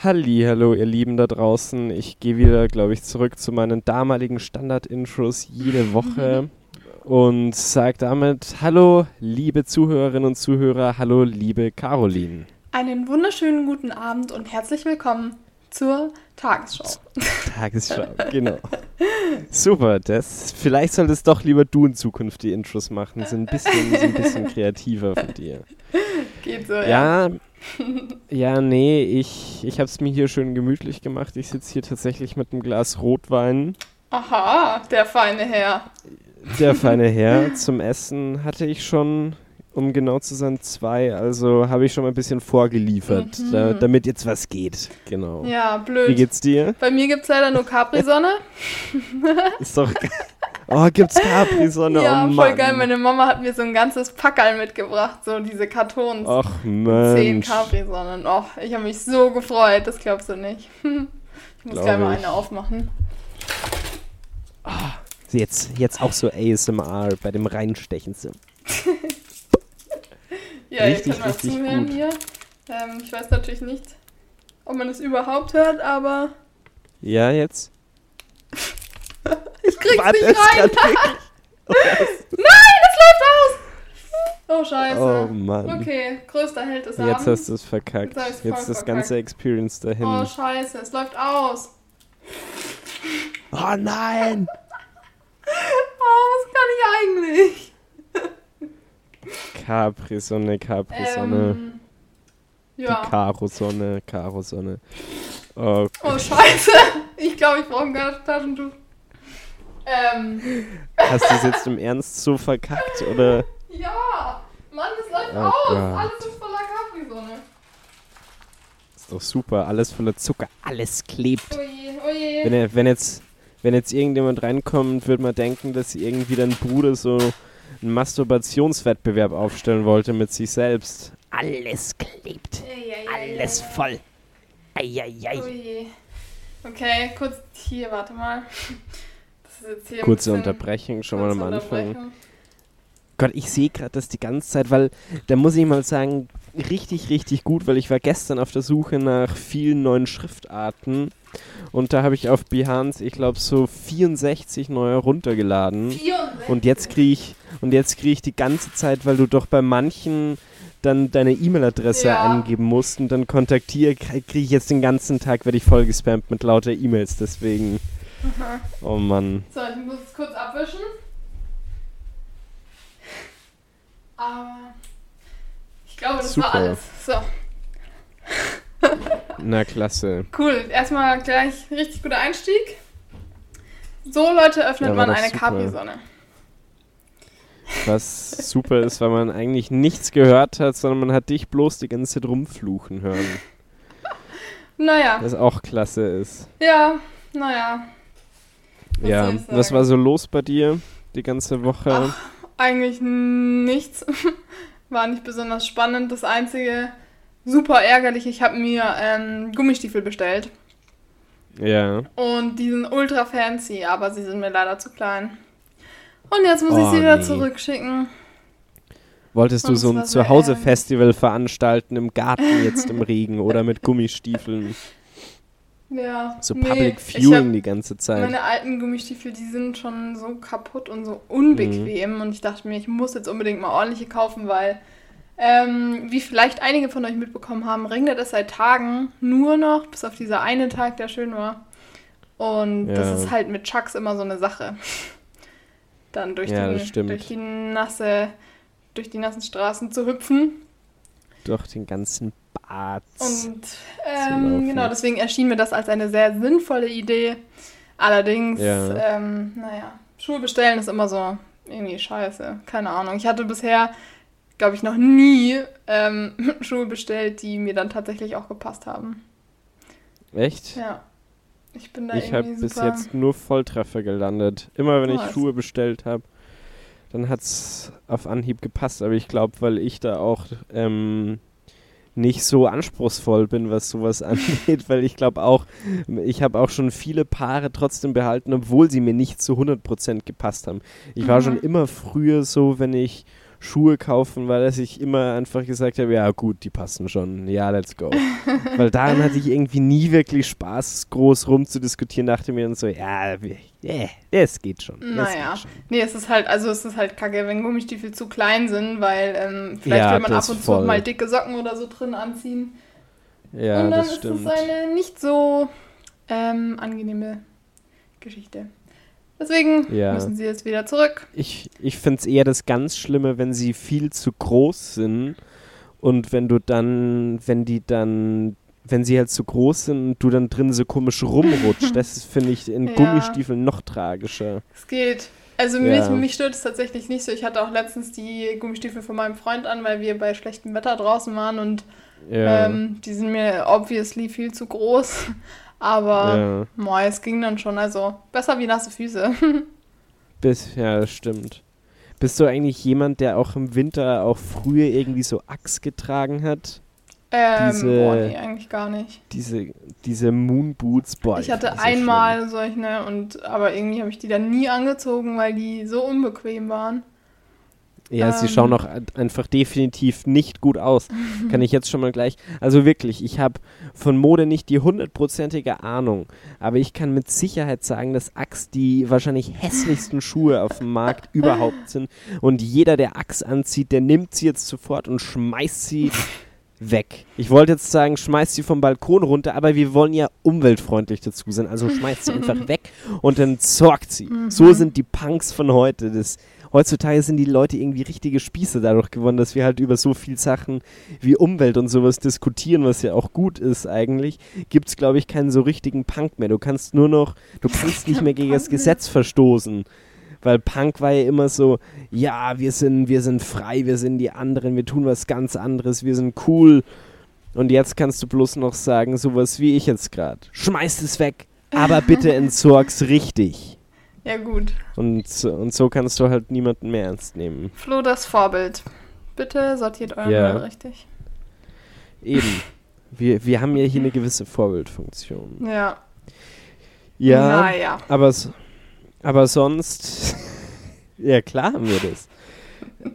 Hallo, ihr Lieben da draußen. Ich gehe wieder, glaube ich, zurück zu meinen damaligen Standard-Intros jede Woche und sage damit Hallo, liebe Zuhörerinnen und Zuhörer, hallo, liebe Caroline. Einen wunderschönen guten Abend und herzlich willkommen zur Tagesschau. Tagesschau, genau. Super, das. Vielleicht solltest doch lieber du in Zukunft die Intros machen. Sind ein bisschen, sind ein bisschen kreativer von dir. Geht so, ja. Ja, ja nee, ich, ich habe es mir hier schön gemütlich gemacht. Ich sitze hier tatsächlich mit einem Glas Rotwein. Aha, der feine Herr. Der feine Herr. Zum Essen hatte ich schon, um genau zu sein, zwei. Also habe ich schon mal ein bisschen vorgeliefert, Mhm. da, damit jetzt was geht. Genau. Ja, blöd. Wie geht's dir? Bei mir gibt es leider nur Capri-Sonne. Ist doch. ge- Oh, gibt's Capri-Sonne? ja, oh, voll geil. Meine Mama hat mir so ein ganzes Packerl mitgebracht, so diese Kartons. Ach, Zehn Mensch. Capri-Sonnen. Och, ich habe mich so gefreut, das glaubst du nicht. Ich muss Glaub gleich mal eine aufmachen. Jetzt, jetzt auch so ASMR bei dem Reinstechen. So. Ja, Richtig, ihr könnt mal zuhören gut. hier. Ähm, ich weiß natürlich nicht, ob man es überhaupt hört, aber Ja, jetzt? ich krieg's Warte, nicht es rein. wirklich- Nein, es läuft aus! Oh, scheiße. Oh Mann. Okay, größter Held des Jetzt hast du es verkackt. Jetzt Jetzt das verkackt. ganze Experience dahin. Oh, scheiße, es läuft aus. Oh nein! Oh, was kann ich eigentlich? Capri-Sonne, Capri-Sonne. Ähm, Die ja. Karo-Sonne, Karo-Sonne. Oh, Oh, scheiße. Ich glaube, ich brauche ein Taschentuch. Ähm, hast du es jetzt im Ernst so verkackt? Oder? ja. Mann, es läuft Oh aus. Gott. Alles ist voller Capri-Sonne. Ist doch super. Alles voller Zucker. Alles klebt. Oh je, oh je. Wenn, wenn, jetzt, wenn jetzt irgendjemand reinkommt, wird man denken, dass irgendwie dein Bruder so einen Masturbationswettbewerb aufstellen wollte mit sich selbst. Alles klebt. Ei, ei, ei, Alles voll. Eieiei. Oh je. Okay, kurz hier, warte mal. Das ist jetzt hier ein Kurze Unterbrechung schon mal am Anfang. Gott, ich sehe gerade das die ganze Zeit, weil da muss ich mal sagen, richtig, richtig gut, weil ich war gestern auf der Suche nach vielen neuen Schriftarten und da habe ich auf Behance, ich glaube, so 64 neue runtergeladen. 64. Und jetzt kriege ich und jetzt kriege ich die ganze Zeit, weil du doch bei manchen dann deine E-Mail-Adresse Ja. eingeben musst und dann kontaktiere, kriege ich jetzt den ganzen Tag, werde ich voll gespammt mit lauter E-Mails, deswegen. Aha. Oh Mann. So, ich muss es kurz abwischen. Aber glaube, das war Super. alles. So, Na klasse. cool. Erstmal gleich richtig guter Einstieg. So, Leute, öffnet Ja, war man eine. Capri-Sonne. Was super ist, weil man eigentlich nichts gehört hat, sondern man hat dich bloß die ganze Zeit rumfluchen hören. Naja, Was auch klasse ist. ja, naja. Was ja, was war so los bei dir die ganze Woche? Ach. Eigentlich nichts. War nicht besonders spannend. Das einzige super ärgerlich, ich habe mir ähm, Gummistiefel bestellt. Ja. Und die sind ultra fancy, aber sie sind mir leider zu klein. Und jetzt muss ich Oh, sie wieder nee. zurückschicken. Wolltest du so ein Zuhause-Festival veranstalten im Garten jetzt im Regen oder mit Gummistiefeln? Ja. So nee, Public Viewing die ganze Zeit. Meine alten Gummistiefel, die sind schon so kaputt und so unbequem. Mhm. Und ich dachte mir, ich muss jetzt unbedingt mal ordentliche kaufen, weil, ähm, wie vielleicht einige von euch mitbekommen haben, regnet es seit Tagen nur noch, bis auf dieser eine Tag, der schön war. Und Ja. das ist halt mit Chucks immer so eine Sache. Dann durch, Ja, die, durch die nasse, durch die nassen Straßen zu hüpfen. Durch den ganzen Bad. Und ähm, genau, deswegen erschien mir das als eine sehr sinnvolle Idee. Allerdings, Ja. ähm, naja, Schuhe bestellen ist immer so irgendwie scheiße. Keine Ahnung. Ich hatte bisher, glaube ich, noch nie ähm, Schuhe bestellt, die mir dann tatsächlich auch gepasst haben. Echt? Ja. Ich bin da Ich habe bis jetzt nur Volltreffer gelandet. Immer wenn ich? Schuhe bestellt habe, dann hat es auf Anhieb gepasst. Aber ich glaube, weil ich da auch ähm, nicht so anspruchsvoll bin, was sowas angeht, weil ich glaube auch, ich habe auch schon viele Paare trotzdem behalten, obwohl sie mir nicht zu 100% gepasst haben. Ich war Mhm. schon immer früher so, wenn ich Schuhe kaufen, weil dass ich immer einfach gesagt habe, ja gut, die passen schon, ja, let's go. weil daran hatte ich irgendwie nie wirklich Spaß, groß rumzudiskutieren, dachte mir dann so, ja, yeah, das geht schon. Das Naja. geht schon. Nee, es ist halt, also es ist halt kacke, wenn Gummistiefel zu klein sind, weil ähm, vielleicht Ja, will man ab und zu voll. mal dicke Socken oder so drin anziehen. Ja, und dann das ist stimmt. es eine nicht so ähm, angenehme Geschichte. Deswegen Ja. müssen sie jetzt wieder zurück. Ich, ich finde es eher das ganz Schlimme, wenn sie viel zu groß sind und wenn du dann, wenn die dann, wenn sie halt zu groß sind und du dann drin so komisch rumrutscht, das finde ich in Ja. Gummistiefeln noch tragischer. Es geht. Also Ja. mich, mich stört es tatsächlich nicht so. Ich hatte auch letztens die Gummistiefel von meinem Freund an, weil wir bei schlechtem Wetter draußen waren und Ja. ähm, die sind mir obviously viel zu groß. Aber ja. moi, es ging dann schon. Also besser wie nasse Füße. Bis, ja, das stimmt. Bist du eigentlich jemand, der auch im Winter auch früher irgendwie so Axt getragen hat? ähm, Diese- boah, nee, eigentlich gar nicht. Diese, diese Moonboots, boah. ich hatte einmal solche, und aber irgendwie habe ich die dann nie angezogen, weil die so unbequem waren. Ja, sie Ähm. schauen auch ein- einfach definitiv nicht gut aus. Kann ich jetzt schon mal gleich. Also wirklich, ich habe von Mode nicht die hundertprozentige Ahnung. Aber ich kann mit Sicherheit sagen, dass Axe die wahrscheinlich hässlichsten Schuhe auf dem Markt überhaupt sind. Und jeder, der Axe anzieht, der nimmt sie jetzt sofort und schmeißt sie weg. Ich wollte jetzt sagen, schmeißt sie vom Balkon runter, aber wir wollen ja umweltfreundlich dazu sein. Also schmeißt sie einfach weg und dann sorgt sie. So sind die Punks von heute. Das, heutzutage sind die Leute irgendwie richtige Spieße dadurch gewonnen, dass wir halt über so viel Sachen wie Umwelt und sowas diskutieren, was ja auch gut ist eigentlich, gibt es, glaube ich, keinen so richtigen Punk mehr. Du kannst nur noch, du kannst nicht mehr gegen das. Gesetz verstoßen. Weil Punk war ja immer so, ja, wir sind, wir sind frei, wir sind die anderen, wir tun was ganz anderes, wir sind cool. Und jetzt kannst du bloß noch sagen, sowas wie ich jetzt gerade. Schmeiß es weg, aber bitte entsorg's richtig. Ja gut. Und, so- und so kannst du halt niemanden mehr ernst nehmen. Flo, das Vorbild. Bitte sortiert euren Ja. Müll richtig. Eben. Wir, wir haben ja hier eine gewisse Vorbildfunktion. Ja. Ja, Naja. aber, aber sonst. ja, klar haben wir das.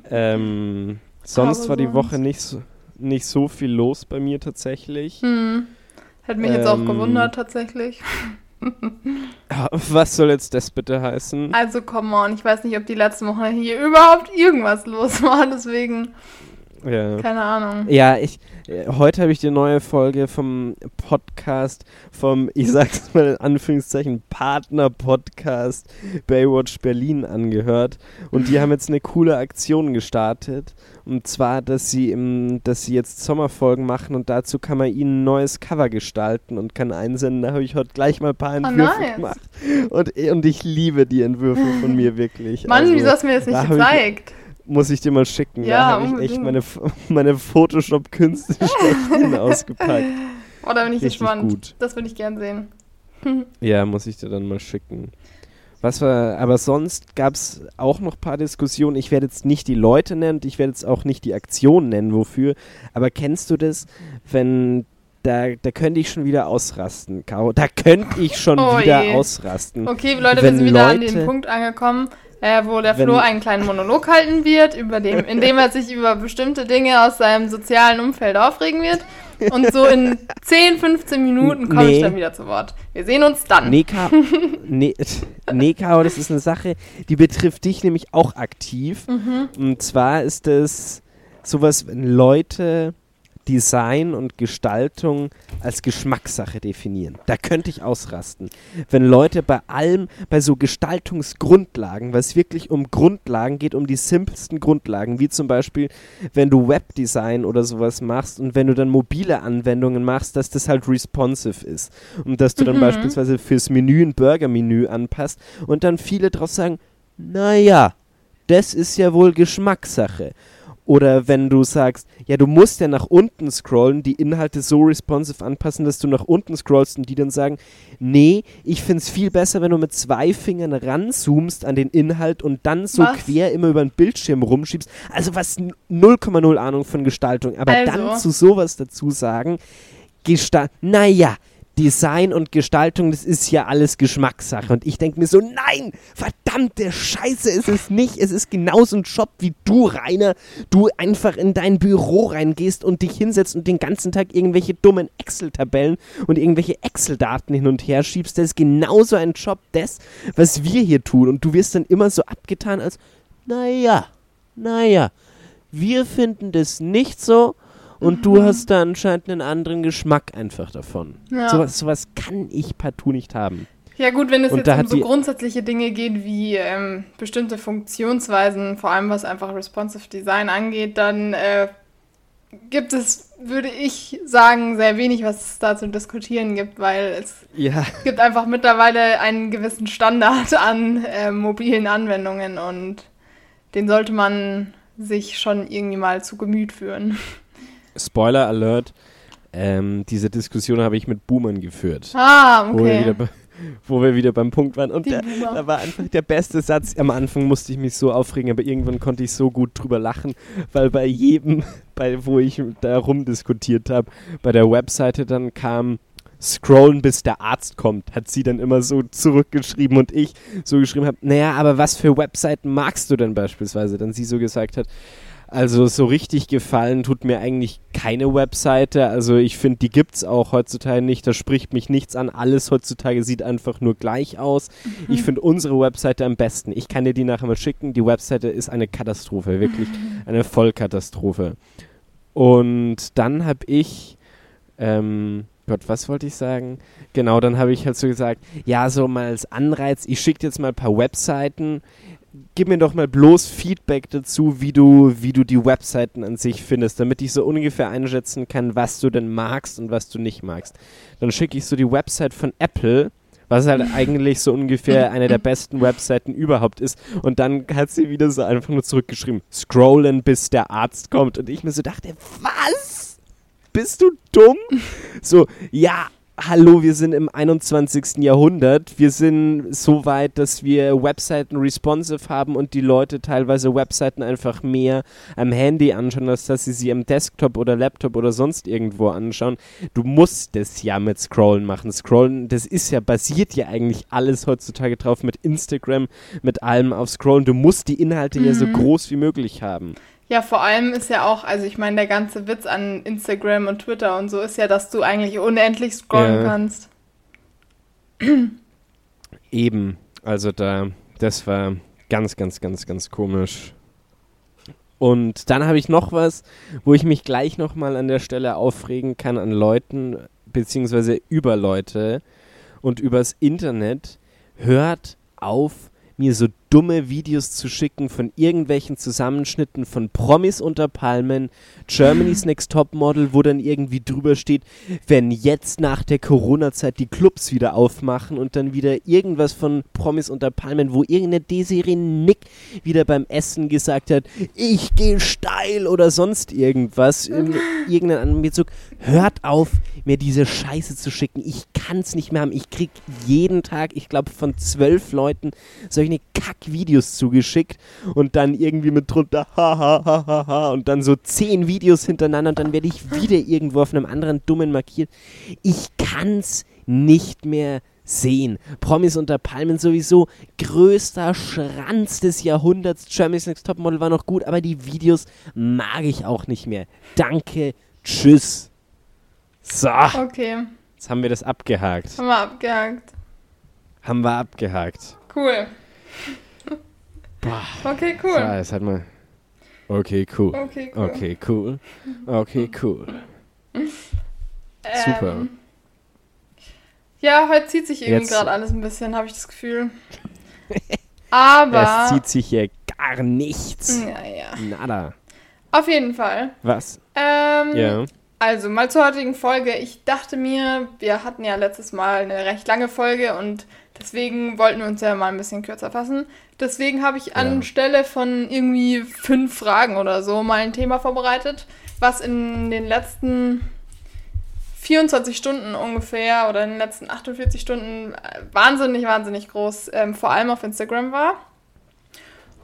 Ähm, sonst Aber war die sonst- Woche nicht so, nicht so viel los bei mir tatsächlich. Hm. Hätte mich jetzt auch Ähm. gewundert, tatsächlich. Was soll jetzt das bitte heißen? Also, come on. Ich weiß nicht, ob die letzten Wochen hier überhaupt irgendwas los war. Deswegen, Ja. keine Ahnung. Ja, ich, äh, heute habe ich die neue Folge vom Podcast, vom, ich sag's mal in Anführungszeichen, Partner-Podcast Baywatch Berlin angehört. Und die haben jetzt eine coole Aktion gestartet. Und zwar, dass sie im, dass sie jetzt Sommerfolgen machen und dazu kann man ihnen ein neues Cover gestalten und kann einsenden. Da habe ich heute gleich mal ein paar Entwürfe nice. gemacht. Und, und ich liebe die Entwürfe von mir wirklich. Mann, Also, wieso hast du mir das nicht da gezeigt? Muss ich dir mal schicken. Ja, da habe ich echt meine, meine Photoshop-Künste ausgepackt. Oh, da bin ich Richtig gespannt. gut. Das würde ich gern sehen. Ja, muss ich dir dann mal schicken. Was war, aber sonst gab es auch noch ein paar Diskussionen. Ich werde jetzt nicht die Leute nennen und ich werde jetzt auch nicht die Aktion nennen, wofür. Aber kennst du das, wenn da, da könnte ich schon wieder ausrasten, Caro. Da könnte ich schon Oh wieder je. ausrasten. Okay, Leute, wir sind wieder an Leute- den Punkt angekommen, äh, wo der Wenn- Flo einen kleinen Monolog halten wird, über dem, in dem er sich über bestimmte Dinge aus seinem sozialen Umfeld aufregen wird. Und so in 10, 15 Minuten komme Nee. ich dann wieder zu Wort. Wir sehen uns dann. Nee, Ka nee, nee, Caro, das ist eine Sache, die betrifft dich nämlich auch aktiv. Mhm. Und zwar ist es sowas, wenn Leute Design und Gestaltung als Geschmackssache definieren. Da könnte ich ausrasten. Wenn Leute bei allem, bei so Gestaltungsgrundlagen, weil es wirklich um Grundlagen geht, um die simpelsten Grundlagen, wie zum Beispiel, wenn du Webdesign oder sowas machst und wenn du dann mobile Anwendungen machst, dass das halt responsive ist. Und dass du dann Mhm. beispielsweise fürs Menü ein Burger-Menü anpasst und dann viele drauf sagen, naja, das ist ja wohl Geschmackssache. Oder wenn du sagst, ja, du musst ja nach unten scrollen, die Inhalte so responsive anpassen, dass du nach unten scrollst und die dann sagen, nee, ich finde es viel besser, wenn du mit zwei Fingern ranzoomst an den Inhalt und dann so Was? quer immer über den Bildschirm rumschiebst. Also was 0,0 Ahnung von Gestaltung. Aber Also. dann zu sowas dazu sagen, Gestalt, naja, Design und Gestaltung, das ist ja alles Geschmackssache. Und ich denke mir so, nein, verdammte Scheiße, ist es nicht. Es ist genauso ein Job wie du, Rainer. Du einfach in dein Büro reingehst und dich hinsetzt und den ganzen Tag irgendwelche dummen Excel-Tabellen und irgendwelche Excel-Daten hin und her schiebst. Das ist genauso ein Job, das, was wir hier tun. Und du wirst dann immer so abgetan als, naja, naja, wir finden das nicht so. Und du hast da anscheinend einen anderen Geschmack einfach davon. Ja. Sowas, sowas kann ich partout nicht haben. Ja gut, wenn es Und jetzt um so grundsätzliche Dinge geht wie ähm, bestimmte Funktionsweisen, vor allem was einfach responsive Design angeht, dann äh, gibt es, würde ich sagen, sehr wenig, was es da zu diskutieren gibt, weil es Ja, gibt einfach mittlerweile einen gewissen Standard an äh, mobilen Anwendungen und den sollte man sich schon irgendwie mal zu Gemüt führen. Spoiler Alert. Ähm, diese Diskussion habe ich mit Boomern geführt. Ah, Wo, wir wieder, okay. wo wir wieder beim Punkt waren. Und der, da war einfach der beste Satz. Am Anfang musste ich mich so aufregen, aber irgendwann konnte ich so gut drüber lachen, weil bei jedem, bei, wo ich da rumdiskutiert habe, bei der Webseite dann kam, scrollen bis der Arzt kommt, hat sie dann immer so zurückgeschrieben und ich so geschrieben habe, naja, aber was für Webseiten magst du denn beispielsweise? Dann sie so gesagt hat, also so richtig gefallen tut mir eigentlich keine Webseite. Also ich finde, die gibt's auch heutzutage nicht. Da spricht mich nichts an. Alles heutzutage sieht einfach nur gleich aus. Ich finde unsere Webseite am besten. Ich kann dir die nachher mal schicken. Die Webseite ist eine Katastrophe, wirklich eine Vollkatastrophe. Und dann habe ich, ähm, Gott, was wollte ich sagen? Genau, dann habe ich halt so gesagt, ja, so mal als Anreiz, ich schicke jetzt mal ein paar Webseiten, gib mir doch mal bloß Feedback dazu, wie du, wie du die Webseiten an sich findest, damit ich so ungefähr einschätzen kann, was du denn magst und was du nicht magst. Dann schicke ich so die Website von Apple, was halt eigentlich so ungefähr eine der besten Webseiten überhaupt ist. Und dann hat sie wieder so einfach nur zurückgeschrieben, scrollen bis der Arzt kommt. Und ich mir so dachte, was? Bist du dumm? So, ja, hallo, wir sind im 21. Jahrhundert. Wir sind so weit, dass wir Webseiten responsive haben und die Leute teilweise Webseiten einfach mehr am Handy anschauen, als dass sie sie am Desktop oder Laptop oder sonst irgendwo anschauen. Du musst das ja mit Scrollen machen. Scrollen, das ist ja, basiert ja eigentlich alles heutzutage drauf mit Instagram, mit allem auf Scrollen. Du musst die Inhalte ja so groß wie möglich haben. Ja, vor allem ist ja auch, also ich meine, der ganze Witz an Instagram und Twitter und so ist ja, dass du eigentlich unendlich scrollen Ja. kannst. Eben, also da, das war ganz, ganz, ganz, ganz komisch. Und dann habe ich noch was, wo ich mich gleich nochmal an der Stelle aufregen kann an Leuten, beziehungsweise über Leute und übers Internet. Hört auf, mir so dumme Videos zu schicken von irgendwelchen Zusammenschnitten von Promis unter Palmen, Germany's Next Top Model, wo dann irgendwie drüber steht, wenn jetzt nach der Corona-Zeit die Clubs wieder aufmachen und dann wieder irgendwas von Promis unter Palmen, wo irgendeine Desiree Nick wieder beim Essen gesagt hat, ich gehe steil oder sonst irgendwas, in irgendeinen anderen Bezug. Hört auf, mir diese Scheiße zu schicken. Ich kann es nicht mehr haben. Ich krieg jeden Tag, ich glaube, von zwölf Leuten solche Kack-Videos zugeschickt und dann irgendwie mit drunter ha ha ha ha ha und dann so zehn Videos hintereinander und dann werde ich wieder irgendwo auf einem anderen dummen markiert. Ich kann's nicht mehr sehen. Promis unter Palmen sowieso größter Schranz des Jahrhunderts. Germany's Next Topmodel war noch gut, aber die Videos mag ich auch nicht mehr. Danke, tschüss. So, Okay, jetzt haben wir das abgehakt. haben wir abgehakt. Haben wir abgehakt. Cool. Okay, So, cool. jetzt hat man. Okay, cool. Okay, cool. Okay, cool. Okay, cool. super. Ähm, ja, heute zieht sich irgendwie gerade alles ein bisschen, habe ich das Gefühl. Aber. Es zieht sich hier gar nichts. Naja. Nada. Auf jeden Fall. Was? Ähm, Ja. Also mal zur heutigen Folge. Ich dachte mir, wir hatten ja letztes Mal eine recht lange Folge und deswegen wollten wir uns ja mal ein bisschen kürzer fassen. Deswegen habe ich anstelle von irgendwie fünf Fragen oder so mal ein Thema vorbereitet, was in den letzten 24 Stunden ungefähr oder in den letzten 48 Stunden äh, wahnsinnig, wahnsinnig groß, ähm, vor allem auf Instagram war.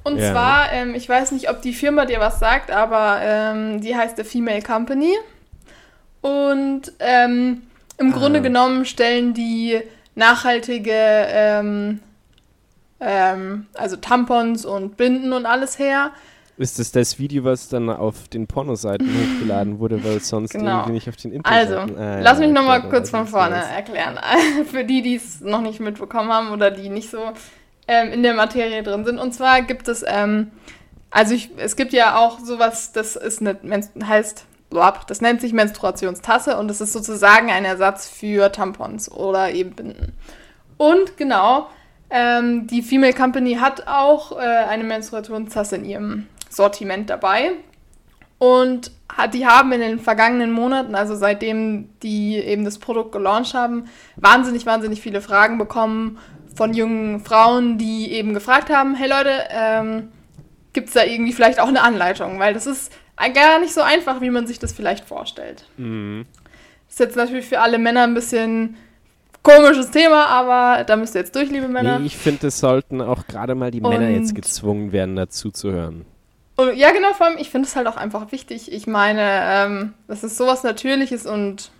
Und ja. zwar, ähm, ich weiß nicht, ob die Firma dir was sagt, aber ähm, die heißt The Female Company. Und ähm, im ah. Grunde genommen stellen die nachhaltige, ähm, ähm, also Tampons und Binden und alles her. Ist das das Video, was dann auf den Pornoseiten hochgeladen wurde, weil es sonst genau. irgendwie nicht auf den Internet... Also, ah, lass mich nochmal kurz von vorne erklären. Für die, die es noch nicht mitbekommen haben oder die nicht so ähm, in der Materie drin sind. Und zwar gibt es, ähm, also ich, es gibt ja auch sowas, das ist eine, heißt, das nennt sich Menstruationstasse und das ist sozusagen ein Ersatz für Tampons oder eben Binden. Und genau, ähm, die Female Company hat auch äh, eine Menstruationstasse in ihrem Sortiment dabei. Und hat, die haben in den vergangenen Monaten, also seitdem die eben das Produkt gelauncht haben, wahnsinnig, wahnsinnig viele Fragen bekommen von jungen Frauen, die eben gefragt haben, hey Leute, ähm, gibt es da irgendwie vielleicht auch eine Anleitung? Weil das ist gar nicht so einfach, wie man sich das vielleicht vorstellt. Mhm. Ist jetzt natürlich für alle Männer ein bisschen komisches Thema, aber da müsst ihr jetzt durch, liebe Männer. Nee, ich finde, es sollten auch gerade mal die Und Männer jetzt gezwungen werden, dazu zu hören. Und, ja, genau, vor allem, ich finde es halt auch einfach wichtig. Ich meine, ähm, das ist sowas Natürliches und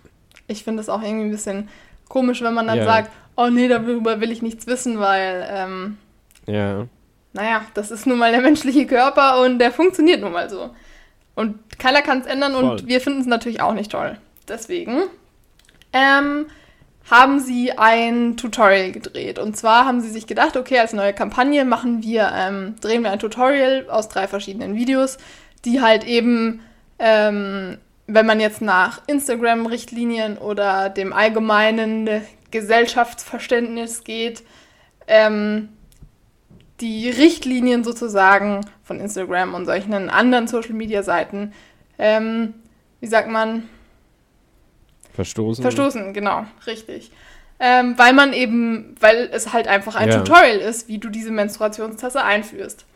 ich finde es auch irgendwie ein bisschen komisch, wenn man dann ja. sagt, oh nee, darüber will ich nichts wissen, weil, ähm, ja. naja, das ist nun mal der menschliche Körper und der funktioniert nun mal so. Und keiner kann es ändern Voll. und wir finden es natürlich auch nicht toll. Deswegen ähm, haben sie ein Tutorial gedreht. Und zwar haben sie sich gedacht, okay, als neue Kampagne machen wir, ähm, drehen wir ein Tutorial aus drei verschiedenen Videos, die halt eben, ähm, wenn man jetzt nach Instagram-Richtlinien oder dem allgemeinen Gesellschaftsverständnis geht, ähm, die Richtlinien sozusagen von Instagram und solchen anderen Social-Media-Seiten, ähm, wie sagt man, Verstoßen. Verstoßen, genau, richtig. Ähm, weil man eben, weil es halt einfach ein ja. Tutorial ist, wie du diese Menstruationstasse einführst.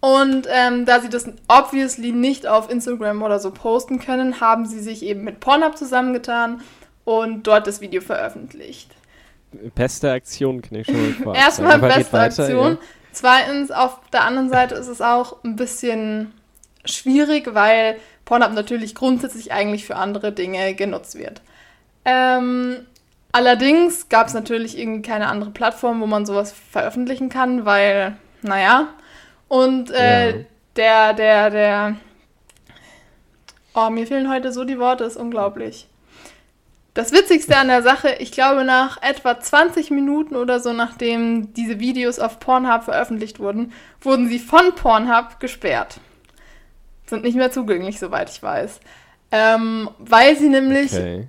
Und ähm, da sie das obviously nicht auf Instagram oder so posten können, haben sie sich eben mit Pornhub zusammengetan und dort das Video veröffentlicht. Beste Aktion, kann ich schon mal Erstmal beste weiter, Aktion. Ja. Zweitens, auf der anderen Seite ist es auch ein bisschen schwierig, weil Pornhub natürlich grundsätzlich eigentlich für andere Dinge genutzt wird. Ähm, allerdings gab es natürlich irgendwie keine andere Plattform, wo man sowas veröffentlichen kann, weil, naja. Und äh, ja. der, der, der. Oh, mir fehlen heute so die Worte, ist unglaublich. Das Witzigste an der Sache, ich glaube, nach etwa 20 Minuten oder so, nachdem diese Videos auf Pornhub veröffentlicht wurden, wurden sie von Pornhub gesperrt sind nicht mehr zugänglich, soweit ich weiß. Ähm, weil sie nämlich okay.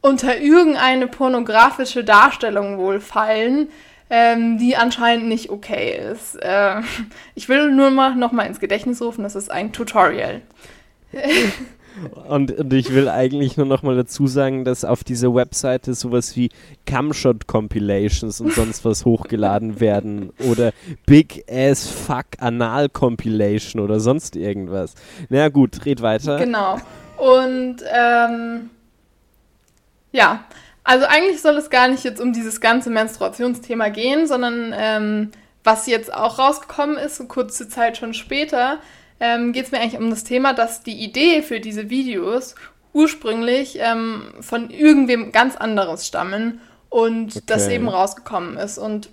unter irgendeine pornografische Darstellung wohl fallen, ähm, die anscheinend nicht okay ist. Äh, ich will nur mal noch mal ins Gedächtnis rufen, das ist ein Tutorial. Und, und, ich will eigentlich nur noch mal dazu sagen, dass auf dieser Webseite sowas wie Cumshot Compilations und sonst was hochgeladen werden oder Big Ass Fuck Anal Compilation oder sonst irgendwas. Na gut, red weiter. Genau. Und ähm, ja, also eigentlich soll es gar nicht jetzt um dieses ganze Menstruationsthema gehen, sondern ähm, was jetzt auch rausgekommen ist, so kurze Zeit schon später, ähm, geht es mir eigentlich um das Thema, dass die Idee für diese Videos ursprünglich ähm, von irgendwem ganz anderes stammen und okay. das eben rausgekommen ist. Und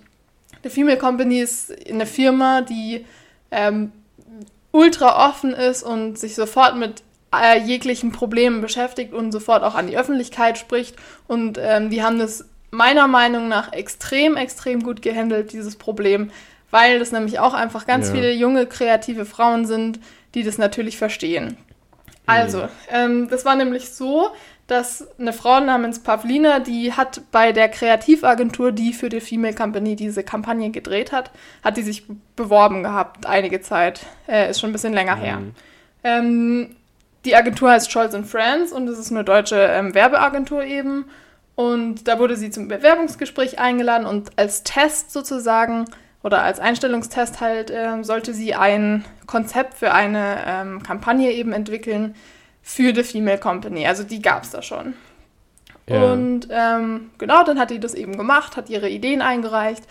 The Female Company ist eine Firma, die ähm, ultra offen ist und sich sofort mit äh, jeglichen Problemen beschäftigt und sofort auch an die Öffentlichkeit spricht. Und ähm, die haben das meiner Meinung nach extrem, extrem gut gehandelt, dieses Problem weil das nämlich auch einfach ganz ja. viele junge, kreative Frauen sind, die das natürlich verstehen. Also, mhm. ähm, das war nämlich so, dass eine Frau namens Pavlina, die hat bei der Kreativagentur, die für die Female Company diese Kampagne gedreht hat, hat die sich beworben gehabt, einige Zeit. Äh, ist schon ein bisschen länger mhm. her. Ähm, die Agentur heißt Scholz Friends und es ist eine deutsche ähm, Werbeagentur eben. Und da wurde sie zum Bewerbungsgespräch eingeladen und als Test sozusagen oder als Einstellungstest halt äh, sollte sie ein Konzept für eine ähm, Kampagne eben entwickeln für The Female Company. Also die gab es da schon. Ja. Und ähm, genau, dann hat die das eben gemacht, hat ihre Ideen eingereicht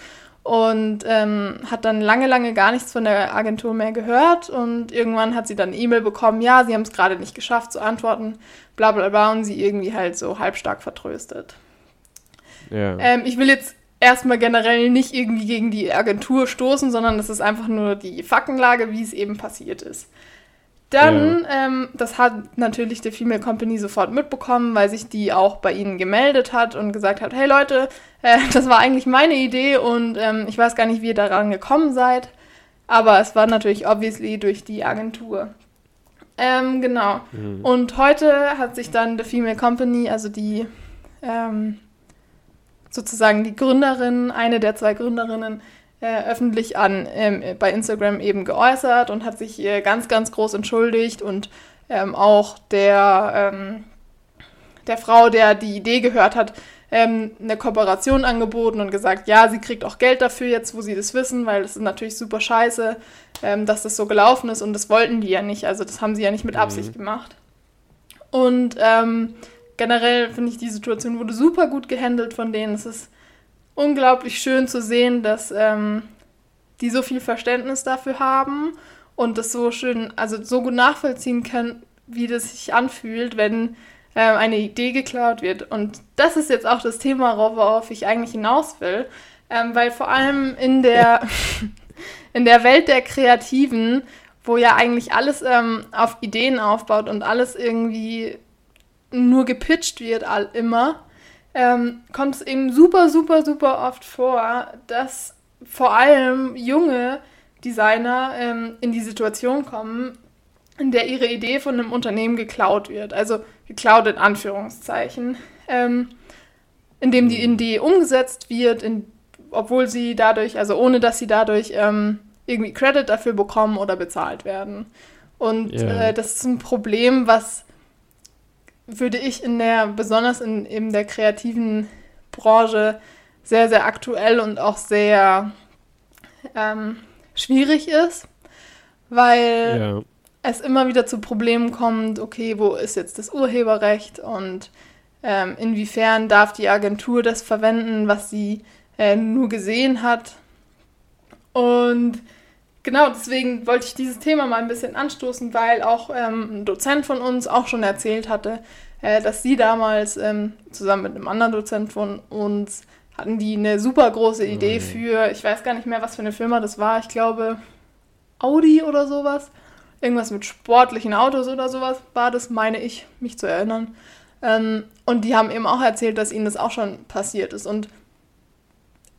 und ähm, hat dann lange, lange gar nichts von der Agentur mehr gehört. Und irgendwann hat sie dann eine E-Mail bekommen, ja, sie haben es gerade nicht geschafft zu antworten, bla bla bla, und sie irgendwie halt so halbstark vertröstet. Ja. Ähm, ich will jetzt erstmal generell nicht irgendwie gegen die Agentur stoßen, sondern das ist einfach nur die Faktenlage, wie es eben passiert ist. Dann, ja. ähm, das hat natürlich der Female Company sofort mitbekommen, weil sich die auch bei ihnen gemeldet hat und gesagt hat, hey Leute, äh, das war eigentlich meine Idee und ähm, ich weiß gar nicht, wie ihr daran gekommen seid. Aber es war natürlich obviously durch die Agentur. Ähm, genau. Mhm. Und heute hat sich dann The Female Company, also die ähm, sozusagen die Gründerin, eine der zwei Gründerinnen, äh, öffentlich an ähm, bei Instagram eben geäußert und hat sich äh, ganz, ganz groß entschuldigt und ähm, auch der, ähm, der Frau, der die Idee gehört hat, ähm, eine Kooperation angeboten und gesagt, ja, sie kriegt auch Geld dafür jetzt, wo sie das wissen, weil das ist natürlich super scheiße, ähm, dass das so gelaufen ist und das wollten die ja nicht, also das haben sie ja nicht mit Absicht mhm. gemacht. Und ähm, generell finde ich, die Situation wurde super gut gehandelt von denen. Es ist unglaublich schön zu sehen, dass ähm, die so viel Verständnis dafür haben und das so schön, also so gut nachvollziehen können, wie das sich anfühlt, wenn äh, eine Idee geklaut wird. Und das ist jetzt auch das Thema, worauf ich eigentlich hinaus will, ähm, weil vor allem in der, in der Welt der Kreativen, wo ja eigentlich alles ähm, auf Ideen aufbaut und alles irgendwie nur gepitcht wird, all, immer, ähm, kommt es eben super, super, super oft vor, dass vor allem junge Designer ähm, in die Situation kommen, in der ihre Idee von einem Unternehmen geklaut wird. Also geklaut in Anführungszeichen. Ähm, indem die Idee umgesetzt wird, in, obwohl sie dadurch, also ohne dass sie dadurch ähm, irgendwie Credit dafür bekommen oder bezahlt werden. Und yeah. äh, das ist ein Problem, was würde ich in der, besonders in eben der kreativen Branche, sehr, sehr aktuell und auch sehr ähm, schwierig ist, weil ja. es immer wieder zu Problemen kommt, okay, wo ist jetzt das Urheberrecht und ähm, inwiefern darf die Agentur das verwenden, was sie äh, nur gesehen hat. Und genau, deswegen wollte ich dieses Thema mal ein bisschen anstoßen, weil auch ähm, ein Dozent von uns auch schon erzählt hatte, äh, dass sie damals ähm, zusammen mit einem anderen Dozent von uns hatten die eine super große Idee mhm. für, ich weiß gar nicht mehr, was für eine Firma das war, ich glaube Audi oder sowas. Irgendwas mit sportlichen Autos oder sowas war das, meine ich, mich zu erinnern. Ähm, und die haben eben auch erzählt, dass ihnen das auch schon passiert ist. Und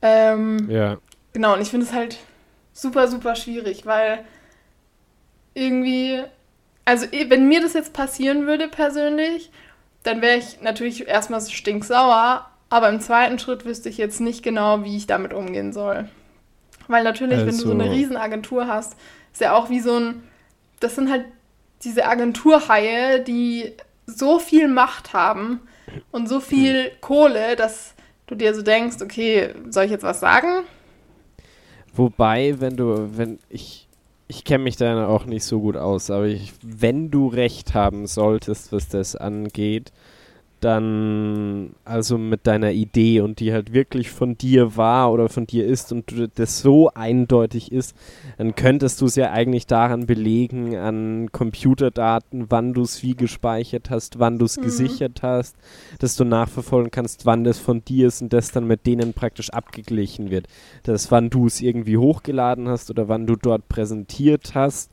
ähm, ja. genau, und ich finde es halt super, super schwierig, weil irgendwie, also eh, wenn mir das jetzt passieren würde persönlich, dann wäre ich natürlich erstmal stinksauer, aber im zweiten Schritt wüsste ich jetzt nicht genau, wie ich damit umgehen soll. Weil natürlich, also. wenn du so eine also Riesenagentur hast, ist ja auch wie so ein, das sind halt diese Agenturhaie, die so viel Macht haben und so viel hm. Kohle, dass du dir so denkst, okay, soll ich jetzt was sagen? Wobei, wenn du, wenn ich, ich kenne mich da auch nicht so gut aus, aber ich, wenn du recht haben solltest, was das angeht, dann also mit deiner Idee und die halt wirklich von dir war oder von dir ist und das so eindeutig ist, dann könntest du es ja eigentlich daran belegen, an Computerdaten, wann du es wie gespeichert hast, wann du es mhm. gesichert hast, dass du nachverfolgen kannst, wann das von dir ist und das dann mit denen praktisch abgeglichen wird. Das, wann du es irgendwie hochgeladen hast oder wann du dort präsentiert hast,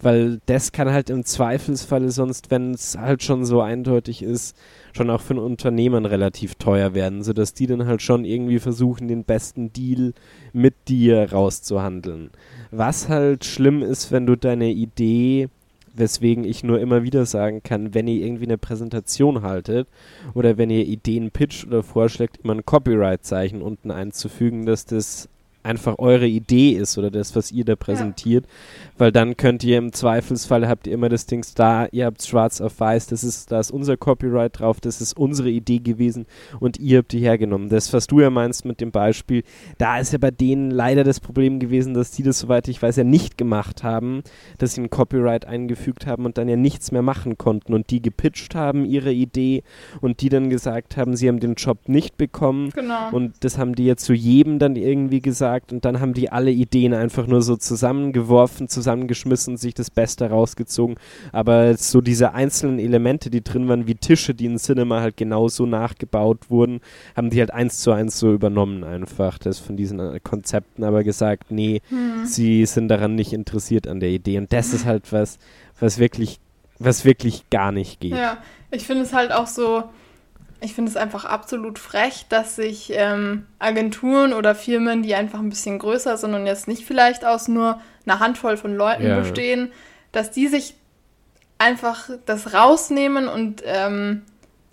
weil das kann halt im Zweifelsfalle sonst, wenn es halt schon so eindeutig ist, schon auch für ein Unternehmen relativ teuer werden, sodass die dann halt schon irgendwie versuchen, den besten Deal mit dir rauszuhandeln. Was halt schlimm ist, wenn du deine Idee, weswegen ich nur immer wieder sagen kann, wenn ihr irgendwie eine Präsentation haltet oder wenn ihr Ideen pitcht oder vorschlägt, immer ein Copyright-Zeichen unten einzufügen, dass das einfach eure Idee ist oder das, was ihr da präsentiert. Ja. Weil dann könnt ihr im Zweifelsfall habt ihr immer das Ding da, ihr habt schwarz auf weiß, das ist, da ist unser Copyright drauf, das ist unsere Idee gewesen und ihr habt die hergenommen. Das, was du ja meinst mit dem Beispiel, da ist ja bei denen leider das Problem gewesen, dass die das, soweit ich weiß, ja nicht gemacht haben, dass sie ein Copyright eingefügt haben und dann ja nichts mehr machen konnten und die gepitcht haben, ihre Idee und die dann gesagt haben, sie haben den Job nicht bekommen. Genau. Und das haben die ja zu jedem dann irgendwie gesagt und dann haben die alle Ideen einfach nur so zusammengeworfen, zusammengeschmissen, sich das Beste rausgezogen. Aber so diese einzelnen Elemente, die drin waren, wie Tische, die in Cinema halt genauso nachgebaut wurden, haben die halt eins zu eins so übernommen einfach, das von diesen äh, Konzepten, aber gesagt, nee, hm. sie sind daran nicht interessiert an der Idee. Und das ist halt was, was wirklich, was wirklich gar nicht geht. Ja, ich finde es halt auch so, ich finde es einfach absolut frech, dass sich ähm, Agenturen oder Firmen, die einfach ein bisschen größer sind und jetzt nicht vielleicht aus nur einer Handvoll von Leuten ja. bestehen, dass die sich einfach das rausnehmen und ähm,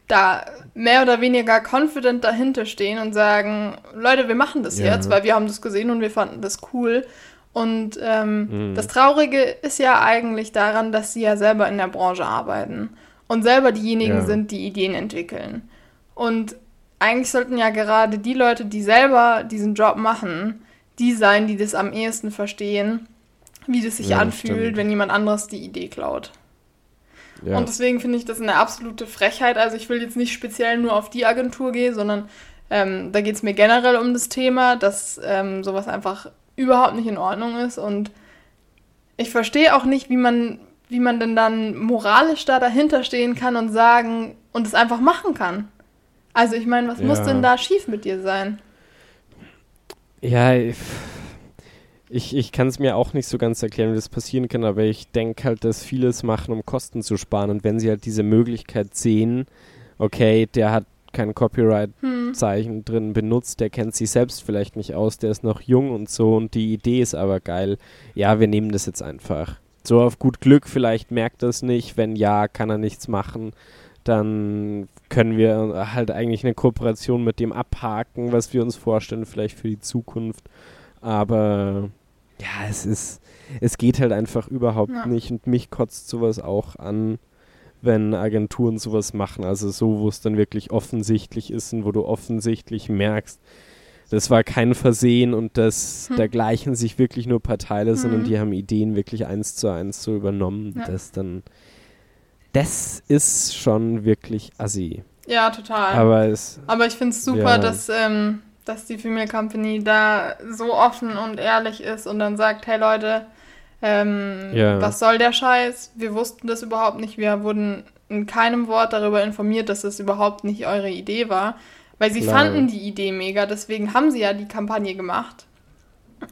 da mehr oder weniger confident dahinter stehen und sagen, Leute, wir machen das ja. jetzt, weil wir haben das gesehen und wir fanden das cool. Und ähm, mhm. das Traurige ist ja eigentlich daran, dass sie ja selber in der Branche arbeiten und selber diejenigen ja. sind, die Ideen entwickeln. Und eigentlich sollten ja gerade die Leute, die selber diesen Job machen, die sein, die das am ehesten verstehen, wie das sich ja, anfühlt, stimmt. wenn jemand anderes die Idee klaut. Ja. Und deswegen finde ich das eine absolute Frechheit. Also ich will jetzt nicht speziell nur auf die Agentur gehen, sondern ähm, da geht es mir generell um das Thema, dass ähm, sowas einfach überhaupt nicht in Ordnung ist. Und ich verstehe auch nicht, wie man, wie man denn dann moralisch da dahinter stehen kann und sagen und es einfach machen kann. Also ich meine, was ja. muss denn da schief mit dir sein? Ja, ich, ich kann es mir auch nicht so ganz erklären, wie das passieren kann, aber ich denke halt, dass viele es machen, um Kosten zu sparen. Und wenn sie halt diese Möglichkeit sehen, okay, der hat kein Copyright-Zeichen hm. drin benutzt, der kennt sich selbst vielleicht nicht aus, der ist noch jung und so und die Idee ist aber geil. Ja, wir nehmen das jetzt einfach. So auf gut Glück, vielleicht merkt er es nicht, wenn ja, kann er nichts machen dann können wir halt eigentlich eine Kooperation mit dem abhaken, was wir uns vorstellen, vielleicht für die Zukunft. Aber ja, es ist, es geht halt einfach überhaupt ja. nicht und mich kotzt sowas auch an, wenn Agenturen sowas machen. Also so, wo es dann wirklich offensichtlich ist und wo du offensichtlich merkst, das war kein Versehen und das hm. dergleichen sich wirklich nur paar Teile, hm. sondern die haben Ideen wirklich eins zu eins so übernommen. Ja. Das dann das ist schon wirklich assi. Ja, total. Aber, es, Aber ich finde es super, ja. dass, ähm, dass die Female Company da so offen und ehrlich ist und dann sagt, hey Leute, ähm, ja. was soll der Scheiß? Wir wussten das überhaupt nicht. Wir wurden in keinem Wort darüber informiert, dass das überhaupt nicht eure Idee war. Weil sie Klar. fanden die Idee mega, deswegen haben sie ja die Kampagne gemacht.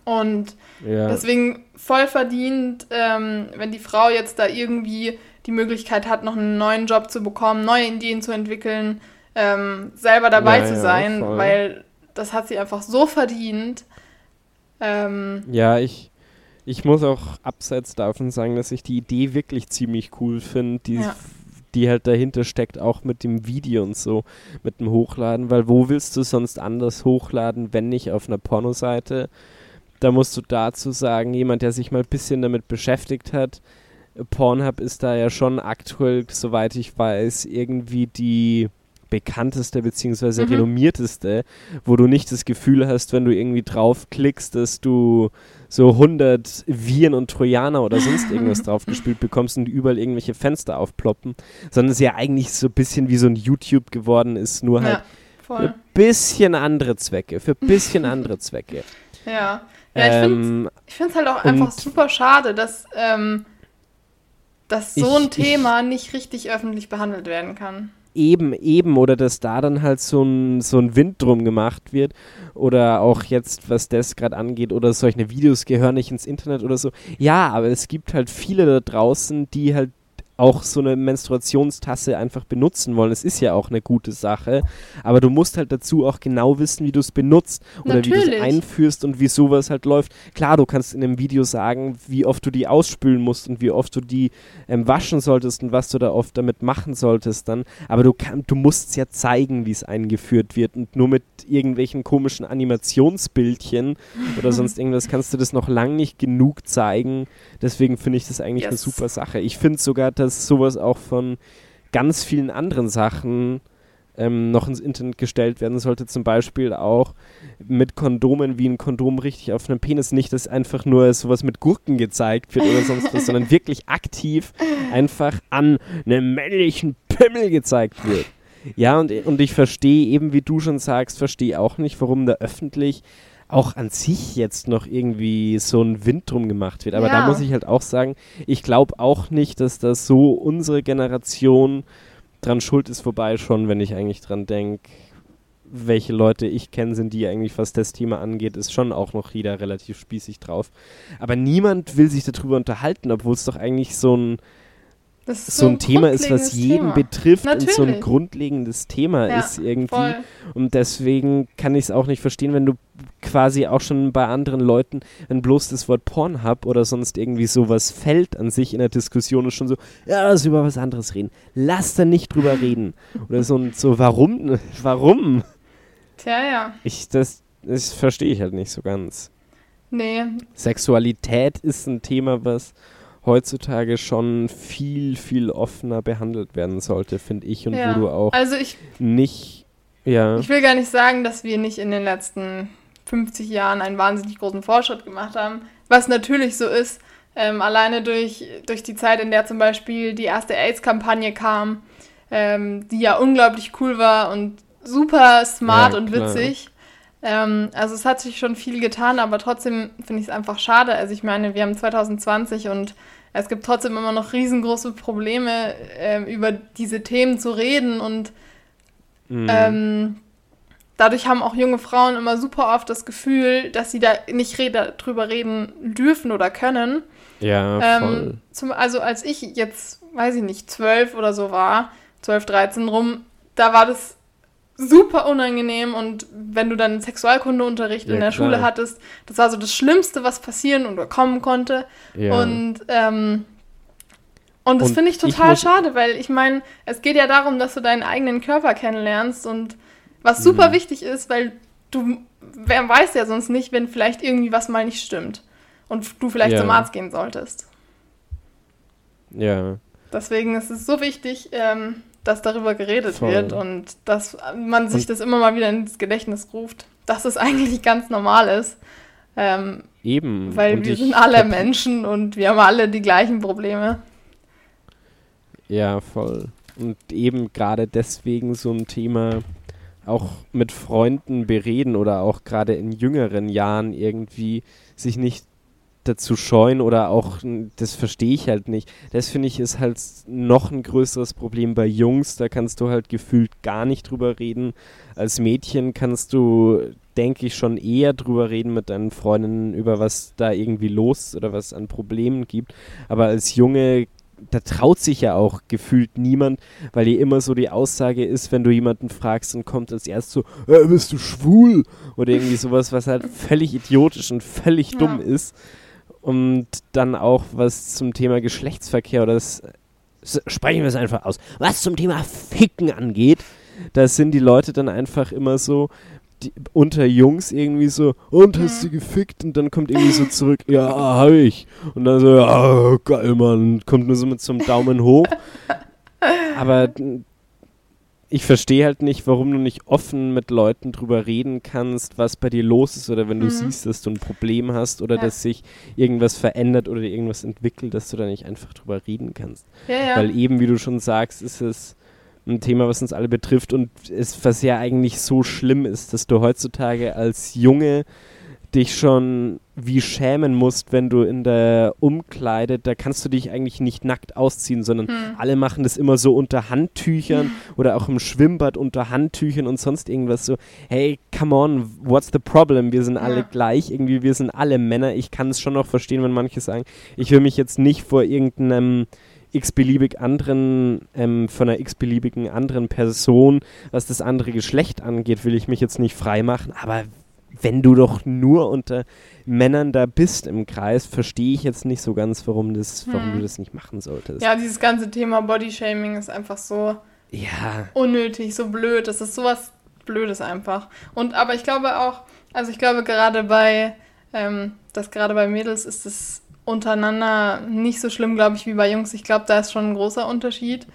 Und ja. deswegen voll verdient, ähm, wenn die Frau jetzt da irgendwie die Möglichkeit hat, noch einen neuen Job zu bekommen, neue Ideen zu entwickeln, ähm, selber dabei ja, zu sein, ja, weil das hat sie einfach so verdient. Ähm, ja, ich, ich muss auch abseits davon sagen, dass ich die Idee wirklich ziemlich cool finde, die, ja. Die halt dahinter steckt, auch mit dem Video und so, mit dem Hochladen, weil wo willst du sonst anders hochladen, wenn nicht auf einer Pornoseite? Da musst du dazu sagen, jemand, der sich mal ein bisschen damit beschäftigt hat, Pornhub ist da ja schon aktuell, soweit ich weiß, irgendwie die bekannteste bzw. Mhm. renommierteste, wo du nicht das Gefühl hast, wenn du irgendwie draufklickst, dass du so 100 Viren und Trojaner oder sonst irgendwas draufgespielt bekommst und überall irgendwelche Fenster aufploppen, sondern es ja eigentlich so ein bisschen wie so ein YouTube geworden ist, nur halt ja, für ein bisschen andere Zwecke, für ein bisschen andere Zwecke. Ja, ja ähm, ich finde es halt auch einfach super schade, dass ähm, dass so ein Thema ich, nicht richtig öffentlich behandelt werden kann. Eben, eben, oder dass da dann halt so ein, so ein Wind drum gemacht wird. Oder auch jetzt, was das gerade angeht, oder solche Videos gehören nicht ins Internet oder so. Ja, aber es gibt halt viele da draußen, die halt auch so eine Menstruationstasse einfach benutzen wollen. Es ist ja auch eine gute Sache, aber du musst halt dazu auch genau wissen, wie du es benutzt oder Natürlich. wie du es einführst und wie sowas halt läuft. Klar, du kannst in einem Video sagen, wie oft du die ausspülen musst und wie oft du die ähm, waschen solltest und was du da oft damit machen solltest dann, aber du, kann, du musst ja zeigen, wie es eingeführt wird und nur mit irgendwelchen komischen Animationsbildchen oder sonst irgendwas kannst du das noch lang nicht genug zeigen. Deswegen finde ich das eigentlich eine Yes. super Sache. Ich finde sogar, dass sowas auch von ganz vielen anderen Sachen ähm, noch ins Internet gestellt werden sollte. Zum Beispiel auch mit Kondomen, wie ein Kondom richtig auf einem Penis. Nicht, dass einfach nur sowas mit Gurken gezeigt wird oder sonst was, sondern wirklich aktiv einfach an einem männlichen Pimmel gezeigt wird. Ja, und, und ich verstehe eben, wie du schon sagst, verstehe auch nicht, warum da öffentlich auch an sich jetzt noch irgendwie so ein Wind drum gemacht wird. Aber da Ja. muss ich halt auch sagen, ich glaube auch nicht, dass das so unsere Generation dran schuld ist, wobei schon, wenn ich eigentlich dran denke, welche Leute ich kenne, sind die eigentlich, was das Thema angeht, ist schon auch noch jeder relativ spießig drauf. Aber niemand will sich darüber unterhalten, obwohl es doch eigentlich so ein, Das ist so ein Thema ist, was jeden Thema. betrifft und so ein Natürlich. grundlegendes Thema Ja, ist irgendwie. Voll. Und deswegen kann ich es auch nicht verstehen, wenn du quasi auch schon bei anderen Leuten, wenn bloß das Wort Pornhub oder sonst irgendwie sowas fällt an sich in der Diskussion, ist schon so, ja, lass über was anderes reden. Lass da nicht drüber reden. Oder so, und so warum? Warum? Tja, ja. Ich, das, das verstehe ich halt nicht so ganz. Nee, Sexualität ist ein Thema, was heutzutage schon viel, viel offener behandelt werden sollte, finde ich. Und ja. wo du auch Also ich, nicht, ja, ich will gar nicht sagen, dass wir nicht in den letzten 50 Jahren einen wahnsinnig großen Fortschritt gemacht haben. Was natürlich so ist, ähm, alleine durch, durch die Zeit, in der zum Beispiel die erste AIDS-Kampagne kam, ähm, die ja unglaublich cool war und super smart Ja, und witzig. Ähm, also es hat sich schon viel getan, aber trotzdem finde ich es einfach schade. Also ich meine, wir haben 2020 und es gibt trotzdem immer noch riesengroße Probleme, ähm, über diese Themen zu reden und mm, ähm, dadurch haben auch junge Frauen immer super oft das Gefühl, dass sie da nicht red drüber reden dürfen oder können. ja, voll. Ähm, zum, also als ich jetzt, weiß ich nicht, zwölf oder so war, 12, 13 rum, da war das super unangenehm und wenn du dann Sexualkundeunterricht Ja, in der klar. Schule hattest, das war so das Schlimmste, was passieren oder kommen konnte. ja. Und, ähm, und das finde ich ich total muss- schade, weil ich meine, es geht ja darum, dass du deinen eigenen Körper kennenlernst und was super Mhm. wichtig ist, weil du, wer weiß ja sonst nicht, wenn vielleicht irgendwie was mal nicht stimmt und du vielleicht Ja. zum Arzt gehen solltest. ja. Deswegen ist es so wichtig, ähm, dass darüber geredet Voll. wird und dass man sich Und- das immer mal wieder ins Gedächtnis ruft, dass es eigentlich ganz normal ist. Ähm, Eben. weil Und wir sind alle Menschen und wir haben alle die gleichen Probleme. Ja, voll. Und eben gerade deswegen so ein Thema auch mit Freunden bereden oder auch gerade in jüngeren Jahren irgendwie sich nicht dazu scheuen oder auch, das verstehe ich halt nicht. Das finde ich ist halt noch ein größeres Problem bei Jungs. Da kannst du halt gefühlt gar nicht drüber reden. Als Mädchen kannst du, denke ich, schon eher drüber reden mit deinen Freundinnen über was da irgendwie los ist oder was an Problemen gibt. Aber als Junge da traut sich ja auch gefühlt niemand, weil die immer so die Aussage ist, wenn du jemanden fragst und kommt als erst so, äh, bist du schwul? Oder irgendwie sowas, was halt völlig idiotisch und völlig Ja. dumm ist. Und dann auch was zum Thema Geschlechtsverkehr oder das, sprechen wir es einfach aus, was zum Thema Ficken angeht, da sind die Leute dann einfach immer so, die, unter Jungs irgendwie so, und hast du gefickt? Und dann kommt irgendwie so zurück, ja, hab ich. Und dann so, ja, geil, Mann. Kommt nur so mit so einem Daumen hoch. Aber ich verstehe halt nicht, warum du nicht offen mit Leuten drüber reden kannst, was bei dir los ist oder wenn du Mhm. siehst, dass du ein Problem hast oder Ja. dass sich irgendwas verändert oder irgendwas entwickelt, dass du da nicht einfach drüber reden kannst. Ja, ja. Weil eben, wie du schon sagst, ist es ein Thema, was uns alle betrifft und es, was ja eigentlich so schlimm ist, dass du heutzutage als Junge dich schon wie schämen musst, wenn du in der Umkleide, da kannst du dich eigentlich nicht nackt ausziehen, sondern Hm. alle machen das immer so unter Handtüchern oder auch im Schwimmbad unter Handtüchern und sonst irgendwas so. Hey, come on, what's the problem? Wir sind alle Ja. gleich, irgendwie, wir sind alle Männer. Ich kann es schon noch verstehen, wenn manche sagen, ich will mich jetzt nicht vor irgendeinem x-beliebig anderen, ähm, von einer x-beliebigen anderen Person, was das andere Geschlecht angeht, will ich mich jetzt nicht freimachen, aber wenn du doch nur unter Männern da bist im Kreis, verstehe ich jetzt nicht so ganz, warum, das, warum Hm. du das nicht machen solltest. Ja, dieses ganze Thema Bodyshaming ist einfach so Ja, unnötig, so blöd. Das ist sowas Blödes einfach. Und aber ich glaube auch, also ich glaube gerade bei, ähm, dass gerade bei Mädels ist es untereinander nicht so schlimm, glaube ich, wie bei Jungs. Ich glaube, da ist schon ein großer Unterschied.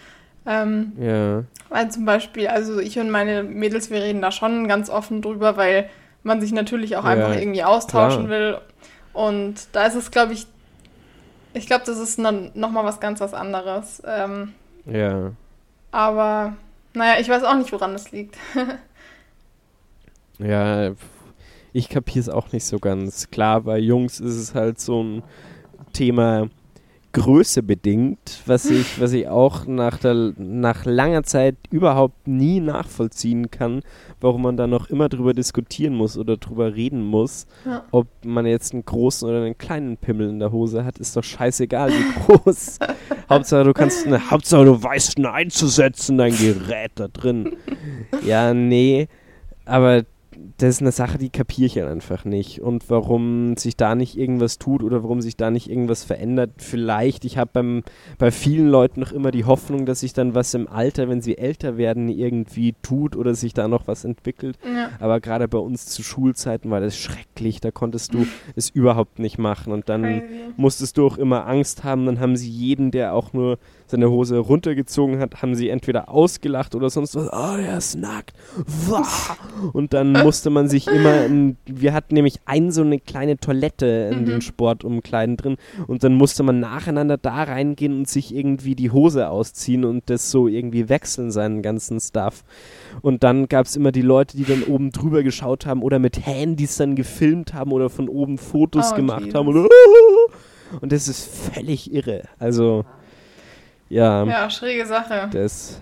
Ähm, ja, weil zum Beispiel, also ich und meine Mädels, wir reden da schon ganz offen drüber, weil man sich natürlich auch Ja, einfach irgendwie austauschen klar. will. Und da ist es, glaube ich, ich glaube, das ist noch, noch mal was ganz was anderes. Ähm, ja. aber naja, ich weiß auch nicht, woran das liegt. Ja, ich kapiere es auch nicht so ganz. Klar, bei Jungs ist es halt so ein Thema Größe bedingt, was ich, was ich auch nach, der, nach langer Zeit überhaupt nie nachvollziehen kann, warum man da noch immer drüber diskutieren muss oder drüber reden muss. Ja. Ob man jetzt einen großen oder einen kleinen Pimmel in der Hose hat, ist doch scheißegal, wie groß. Hauptsache, du kannst, ne, Hauptsache, du weißt, ihn einzusetzen, dein Gerät da drin. Ja, nee, aber das ist eine Sache, die kapiere ich halt einfach nicht. Und warum sich da nicht irgendwas tut oder warum sich da nicht irgendwas verändert, vielleicht. Ich habe bei vielen Leuten noch immer die Hoffnung, dass sich dann was im Alter, wenn sie älter werden, irgendwie tut oder sich da noch was entwickelt. Ja. Aber gerade bei uns zu Schulzeiten war das schrecklich. Da konntest du es überhaupt nicht machen. Und dann Crazy. musstest du auch immer Angst haben. Dann haben sie jeden, der auch nur seine Hose runtergezogen hat, haben sie entweder ausgelacht oder sonst was. Oh, der ist nackt. Und dann musste man sich immer, in, wir hatten nämlich ein so eine kleine Toilette in Mhm. den Sportumkleiden drin und dann musste man nacheinander da reingehen und sich irgendwie die Hose ausziehen und das so irgendwie wechseln, seinen ganzen Stuff. Und dann gab es immer die Leute, die dann oben drüber geschaut haben oder mit Handys dann gefilmt haben oder von oben Fotos Oh, gemacht Jesus. haben. Und, und das ist völlig irre. Also, ja, Ja, schräge Sache. das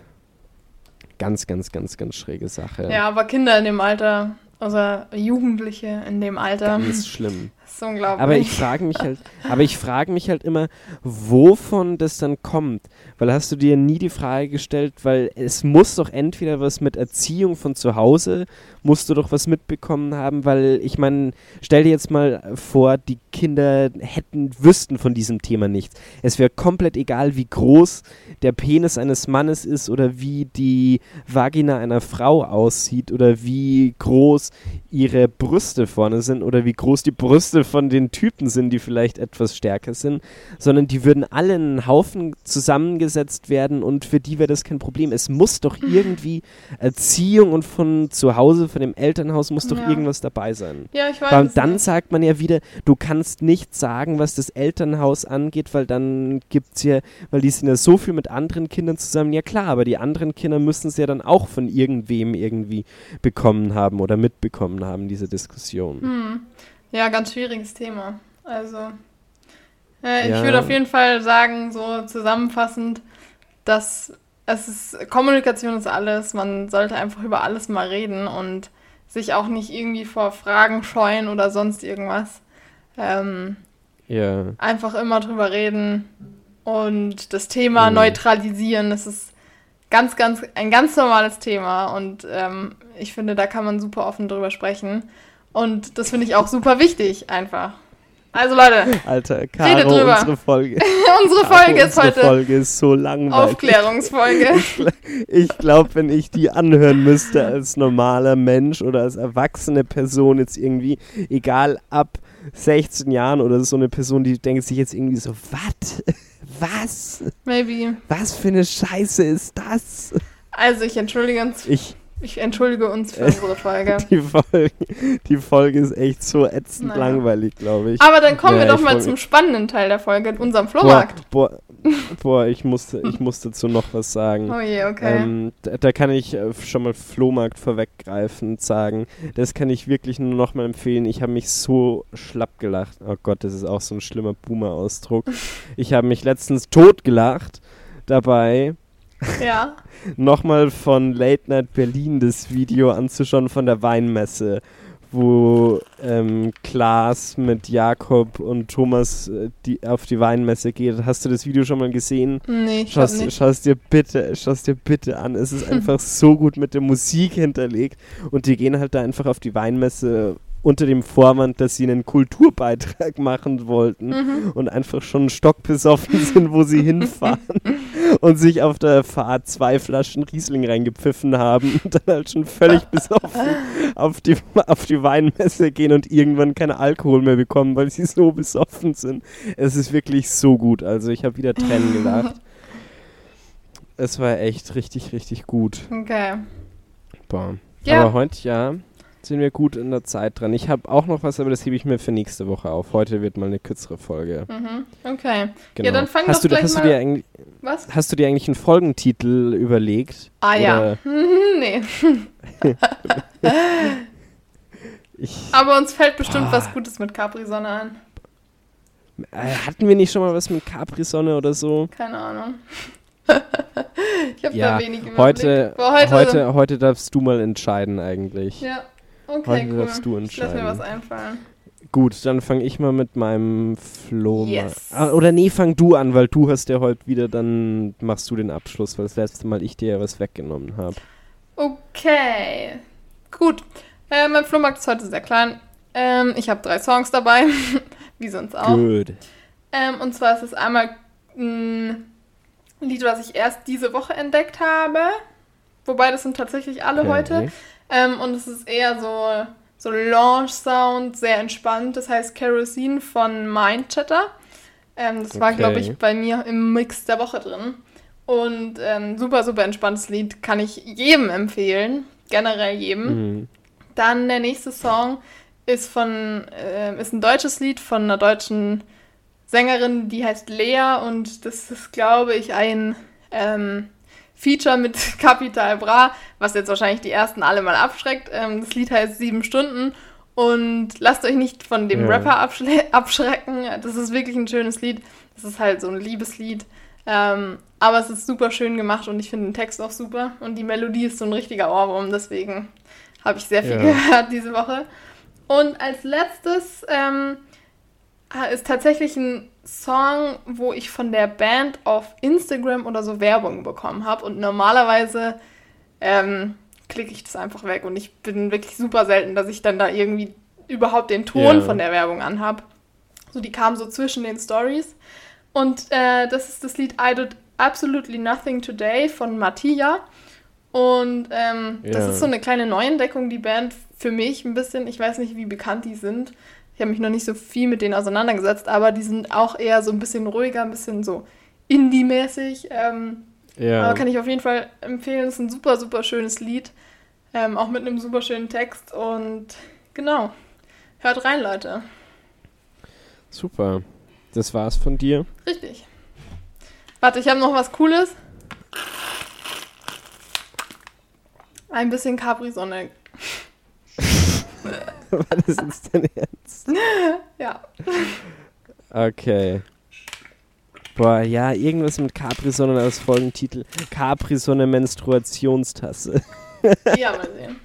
ganz, ganz, ganz, ganz schräge Sache. Ja, aber Kinder in dem Alter, also Jugendliche in dem Alter, Ganz schlimm. ist unglaublich. Aber ich frage mich halt, aber ich frage mich halt immer, wovon das dann kommt. Weil hast du dir nie die Frage gestellt, weil es muss doch entweder was mit Erziehung von zu Hause, musst du doch was mitbekommen haben, weil ich meine, stell dir jetzt mal vor, die Kinder hätten, wüssten von diesem Thema nichts. Es wäre komplett egal, wie groß der Penis eines Mannes ist oder wie die Vagina einer Frau aussieht oder wie groß ihre Brüste vorne sind oder wie groß die Brüste von den Typen sind, die vielleicht etwas stärker sind, sondern die würden alle in einen Haufen zusammengesetzt werden und für die wäre das kein Problem. Es muss doch irgendwie Erziehung und von zu Hause, von dem Elternhaus muss doch Ja. irgendwas dabei sein. ja, ich weiß es dann nicht. sagt man ja wieder, du kannst nicht sagen, was das Elternhaus angeht, weil dann gibt's ja, weil die sind ja so viel mit anderen Kindern zusammen. Ja klar, aber die anderen Kinder müssen es ja dann auch von irgendwem irgendwie bekommen haben oder mitbekommen haben, diese Diskussion. Hm. Ja, ganz schwieriges Thema. Also, äh, Ja. ich würde auf jeden Fall sagen, so zusammenfassend, dass es ist, Kommunikation ist alles. Man sollte einfach über alles mal reden und sich auch nicht irgendwie vor Fragen scheuen oder sonst irgendwas. Ähm, Ja, einfach immer drüber reden und das Thema Mhm. neutralisieren. Das ist ganz, ganz, ein ganz normales Thema und ähm, ich finde, da kann man super offen drüber sprechen. Und das finde ich auch super wichtig, einfach. Also Leute, Alter, Caro, drüber. unsere Folge. unsere Caro, Folge ist unsere heute Folge ist so langweilig. Aufklärungsfolge. Ich glaube, wenn ich die anhören müsste als normaler Mensch oder als erwachsene Person jetzt irgendwie, egal ab 16 Jahren oder so eine Person, die denkt sich jetzt irgendwie so, was? Was? Maybe. Was für eine Scheiße ist das? Also ich entschuldige uns, Ich, ich entschuldige uns für unsere Folge. die Folge, die Folge ist echt so ätzend Naja. langweilig, glaube ich. Aber dann kommen Ja, wir doch mal zum spannenden Teil der Folge, unserem Boah, Flohmarkt. boah, boah, ich musste, ich musste dazu noch was sagen. Oh je, okay. Ähm, da, da kann ich äh, schon mal Flohmarkt vorweggreifend sagen. Das kann ich wirklich nur noch mal empfehlen. Ich habe mich so schlapp gelacht. Oh Gott, das ist auch so ein schlimmer Boomer-Ausdruck. Ich habe mich letztens totgelacht dabei, ja. nochmal von Late Night Berlin das Video anzuschauen von der Weinmesse, wo ähm, Klaas mit Jakob und Thomas äh, die, auf die Weinmesse geht. Hast du das Video schon mal gesehen? Nee, ich Schau's, glaub nicht. schau's dir bitte, schau's dir bitte an. Es ist einfach so gut mit der Musik hinterlegt und die gehen halt da einfach auf die Weinmesse unter dem Vorwand, dass sie einen Kulturbeitrag machen wollten Mhm. und einfach schon stockbesoffen sind, wo sie hinfahren und sich auf der Fahrt zwei Flaschen Riesling reingepfiffen haben und dann halt schon völlig besoffen auf die, auf die Weinmesse gehen und irgendwann keinen Alkohol mehr bekommen, weil sie so besoffen sind. Es ist wirklich so gut. Also ich habe wieder Tränen gelacht. Es war echt richtig, richtig gut. Okay. Boah. Ja. Aber heute, ja, sind wir gut in der Zeit dran. Ich habe auch noch was, aber das hebe ich mir für nächste Woche auf. Heute wird mal eine kürzere Folge. Mhm. Okay. Genau. dann fang hast doch du, gleich hast, du mal- dir eigentlich, Was? hast du dir eigentlich einen Folgentitel überlegt? Ah ja. Nee. Aber uns fällt bestimmt Boah. was Gutes mit Capri-Sonne an. äh, hatten wir nicht schon mal was mit Capri-Sonne oder so? Keine Ahnung. ich habe Ja, da wenig Überblick. Heute, Aber heute, heute, heute, darfst du mal entscheiden eigentlich. Ja. Okay, heute cool. darfst du Ich lass mir entscheiden. was einfallen. Gut, dann fange ich mal mit meinem Flo. Yes. Ah, oder nee, fang du an, weil du hast ja heute wieder, dann machst du den Abschluss, weil das letzte Mal ich dir ja was weggenommen habe. Okay. Gut. Äh, mein Flohmarkt ist heute sehr klein. Ähm, ich habe drei Songs dabei. Wie sonst auch. Gut. Ähm, und zwar ist es einmal ein Lied, was ich erst diese Woche entdeckt habe. Wobei das sind tatsächlich alle Okay. heute. Ähm, und es ist eher so, so Launch-Sound, sehr entspannt. Das heißt Kerosene von Mindchatter. Ähm, das war, Okay. glaube ich, bei mir im Mix der Woche drin. Und ähm, super, super entspanntes Lied. Kann ich jedem empfehlen. Generell jedem. Mhm. Dann der nächste Song ist von äh, ist ein deutsches Lied von einer deutschen Sängerin, die heißt Lea und das ist, glaube ich, ein ähm, Feature mit Capital Bra, was jetzt wahrscheinlich die ersten alle mal abschreckt. Ähm, das Lied heißt Sieben Stunden und lasst euch nicht von dem Ja. Rapper abschrecken. Das ist wirklich ein schönes Lied. Das ist halt so ein Liebeslied. Ähm, aber es ist super schön gemacht und ich finde den Text auch super und die Melodie ist so ein richtiger Ohrwurm, deswegen habe ich sehr viel Ja. gehört diese Woche. Und als letztes ähm, ist tatsächlich ein Song, wo ich von der Band auf Instagram oder so Werbung bekommen habe. Und normalerweise ähm, klicke ich das einfach weg. Und ich bin wirklich super selten, dass ich dann da irgendwie überhaupt den Ton Ja. von der Werbung anhab. So, die kam so zwischen den Stories. Und äh, das ist das Lied I Did Absolutely Nothing Today von Mattia. Und ähm, das Ja. ist so eine kleine Neuentdeckung, die Band für mich ein bisschen. Ich weiß nicht, wie bekannt die sind. Ich habe mich noch nicht so viel mit denen auseinandergesetzt, aber die sind auch eher so ein bisschen ruhiger, ein bisschen so Indie-mäßig. Ähm, Ja. aber kann ich auf jeden Fall empfehlen. Es ist ein super, super schönes Lied. Ähm, auch mit einem super schönen Text. Und genau. Hört rein, Leute. Super. Das war's von dir. Richtig. Warte, ich habe noch was Cooles. Ein bisschen Capri-Sonne. War das jetzt Ja. Okay. Boah, ja, irgendwas mit Capri-Sonne als Folgentitel. Capri-Sonne Menstruationstasse. Ja, mal sehen.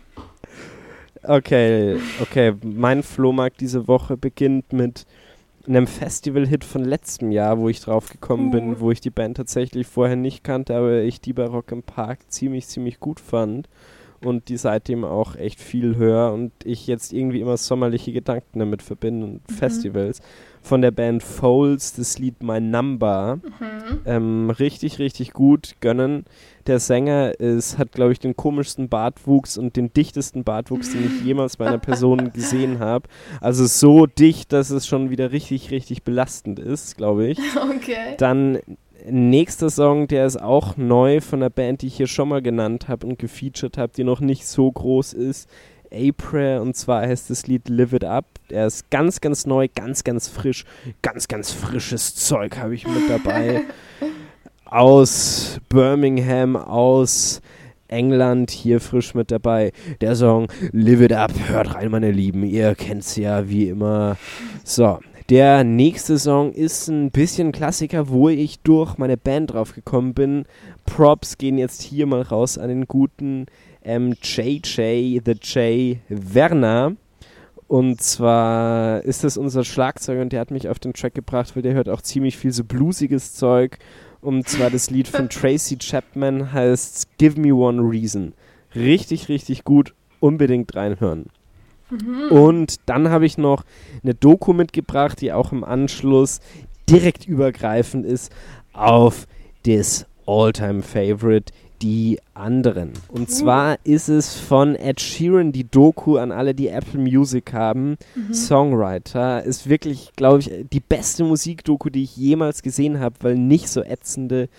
Okay, okay. Mein Flohmarkt diese Woche beginnt mit einem Festival-Hit von letztem Jahr, wo ich drauf gekommen Uh. bin, wo ich die Band tatsächlich vorher nicht kannte, aber ich die bei Rock im Park ziemlich, ziemlich gut fand und die seitdem auch echt viel höre und ich jetzt irgendwie immer sommerliche Gedanken damit verbinde und Festivals. Von der Band Foles das Lied My Number. Mhm. Ähm, richtig, richtig gut gönnen. Der Sänger ist, hat, glaube ich, den komischsten Bartwuchs und den dichtesten Bartwuchs, den ich jemals bei einer Person gesehen habe. Also so dicht, dass es schon wieder richtig, richtig belastend ist, glaube ich. Okay. Dann nächster Song, der ist auch neu von einer Band, die ich hier schon mal genannt habe und gefeatured habe, die noch nicht so groß ist. April und zwar heißt das Lied Live It Up. Der ist ganz, ganz neu, ganz, ganz frisch. Ganz, ganz frisches Zeug habe ich mit dabei. aus Birmingham, aus England hier frisch mit dabei. Der Song Live It Up. Hört rein, meine Lieben. Ihr kennt's ja wie immer. So, der nächste Song ist ein bisschen Klassiker, wo ich durch meine Band drauf gekommen bin. Props gehen jetzt hier mal raus an den guten ähm, JJ, The J Werner. Und zwar ist das unser Schlagzeuger und der hat mich auf den Track gebracht, weil der hört auch ziemlich viel so bluesiges Zeug. Und zwar das Lied von Tracy Chapman heißt Give Me One Reason. Richtig, richtig gut. Unbedingt reinhören. Und dann habe ich noch eine Doku mitgebracht, die auch im Anschluss direkt übergreifend ist auf das All-Time Favorite die anderen. Und zwar ist es von Ed Sheeran die Doku an alle, die Apple Music haben. Mhm. Songwriter ist wirklich, glaube ich, die beste Musikdoku, die ich jemals gesehen habe, weil nicht so ätzende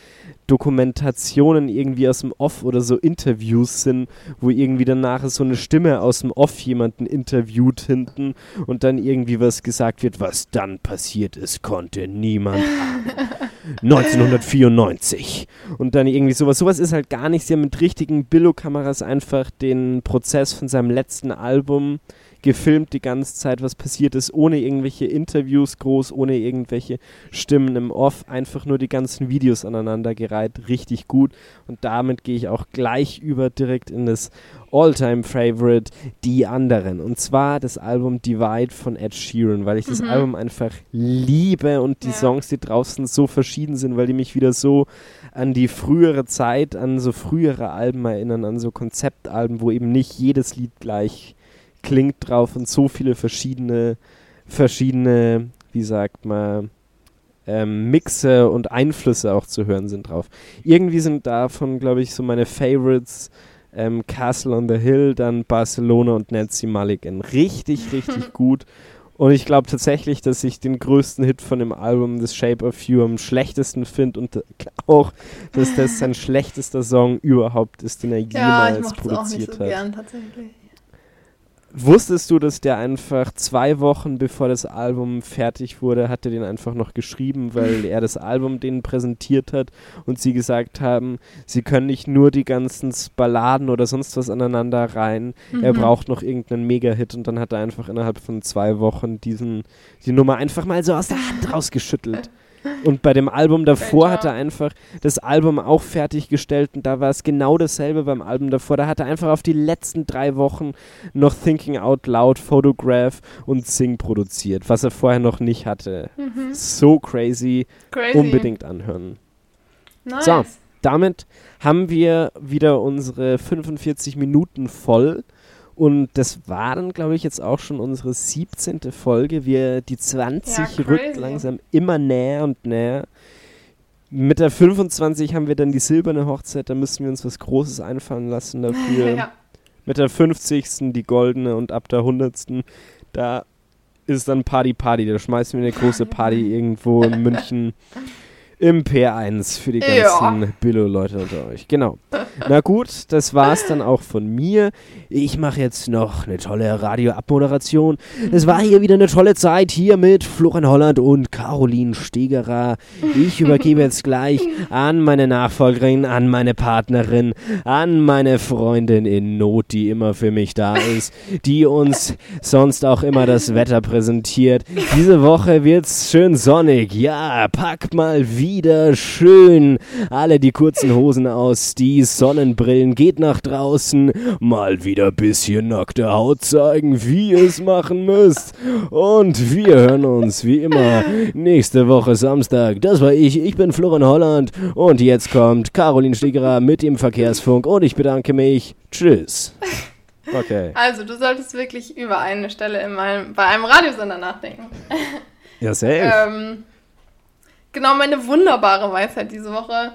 Dokumentationen irgendwie aus dem Off oder so Interviews sind, wo irgendwie danach so eine Stimme aus dem Off jemanden interviewt hinten und dann irgendwie was gesagt wird, was dann passiert ist, konnte niemand ahnen. 1994 und dann irgendwie sowas. Sowas ist halt gar nicht. Sie haben mit richtigen Billo-Kameras einfach den Prozess von seinem letzten Album gefilmt die ganze Zeit, was passiert ist, ohne irgendwelche Interviews groß, ohne irgendwelche Stimmen im Off, einfach nur die ganzen Videos aneinandergereiht, richtig gut. Und damit gehe ich auch gleich über direkt in das All-Time-Favorite, die anderen. Und zwar das Album Divide von Ed Sheeran, weil ich mhm. das Album einfach liebe und die ja. Songs, die draußen so verschieden sind, weil die mich wieder so an die frühere Zeit, an so frühere Alben erinnern, an so Konzeptalben, wo eben nicht jedes Lied gleich klingt drauf und so viele verschiedene, verschiedene, wie sagt man, ähm, Mixe und Einflüsse auch zu hören sind drauf. Irgendwie sind davon, glaube ich, so meine Favorites ähm, Castle on the Hill, dann Barcelona und Nancy Mulligan. Richtig, richtig gut. Und ich glaube tatsächlich, dass ich den größten Hit von dem Album The Shape of You am schlechtesten finde und auch, dass das sein schlechtester Song überhaupt ist, den er ja, jemals produziert auch nicht so hat. Gern, tatsächlich. Wusstest du, dass der einfach zwei Wochen bevor das Album fertig wurde, hat er den einfach noch geschrieben, weil er das Album denen präsentiert hat und sie gesagt haben, sie können nicht nur die ganzen Balladen oder sonst was aneinander rein, mhm. er braucht noch irgendeinen Mega-Hit und dann hat er einfach innerhalb von zwei Wochen diesen, die Nummer einfach mal so aus der Hand rausgeschüttelt. Und bei dem Album davor hat er einfach das Album auch fertiggestellt und da war es genau dasselbe beim Album davor. Da hat er einfach auf die letzten drei Wochen noch Thinking Out Loud, Photograph und Sing produziert, was er vorher noch nicht hatte. Mhm. So crazy. crazy. Unbedingt anhören. Nice. So, damit haben wir wieder unsere 45 Minuten voll. Und das war dann, glaube ich, jetzt auch schon unsere 17. Folge. Wir, die 20 ja, rückt langsam immer näher und näher. Mit der 25 haben wir dann die silberne Hochzeit, da müssen wir uns was Großes einfallen lassen dafür. ja. Mit der 50. die goldene und ab der 100. da ist dann Party Party. Da schmeißen wir eine große Party irgendwo in München im P1 für die ganzen ja. Billo-Leute unter euch. Genau. Na gut, das war's dann auch von mir. Ich mache jetzt noch eine tolle Radio-Abmoderation. Es war hier wieder eine tolle Zeit hier mit Florian Holland und Caroline Stegerer. Ich übergebe jetzt gleich an meine Nachfolgerin, an meine Partnerin, an meine Freundin in Not, die immer für mich da ist, die uns sonst auch immer das Wetter präsentiert. Diese Woche wird's schön sonnig. Ja, packt mal wieder wieder schön. Alle die kurzen Hosen aus, die Sonnenbrillen, geht nach draußen, mal wieder bisschen nackte Haut zeigen, wie ihr es machen müsst. Und wir hören uns wie immer nächste Woche Samstag. Das war ich, ich bin Florian Holland und jetzt kommt Caroline Stiegerer mit dem Verkehrsfunk und ich bedanke mich. Tschüss. Okay. Also, du solltest wirklich über eine Stelle in meinem, bei einem Radiosender nachdenken. Ja, safe. ähm, Genau, meine wunderbare Weisheit diese Woche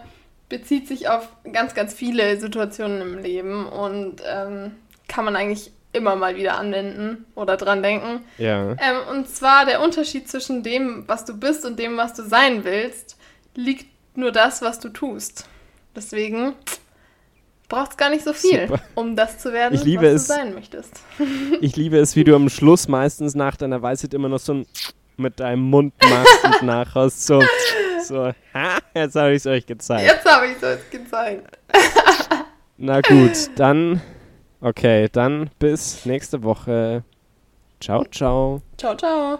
bezieht sich auf ganz, ganz viele Situationen im Leben und ähm, kann man eigentlich immer mal wieder anwenden oder dran denken. Ja. Ähm, und zwar der Unterschied zwischen dem, was du bist und dem, was du sein willst, liegt nur das, was du tust. Deswegen braucht es gar nicht so viel, Super. um das zu werden, ich liebe was es. du sein möchtest. ich liebe es, wie du am Schluss meistens nach deiner Weisheit immer noch so ein mit deinem Mund machst und nachhaust. So, so, ha, jetzt habe ich es euch gezeigt. Jetzt habe ich es euch gezeigt. Na gut, dann, okay, dann bis nächste Woche. Ciao, ciao. Ciao, ciao.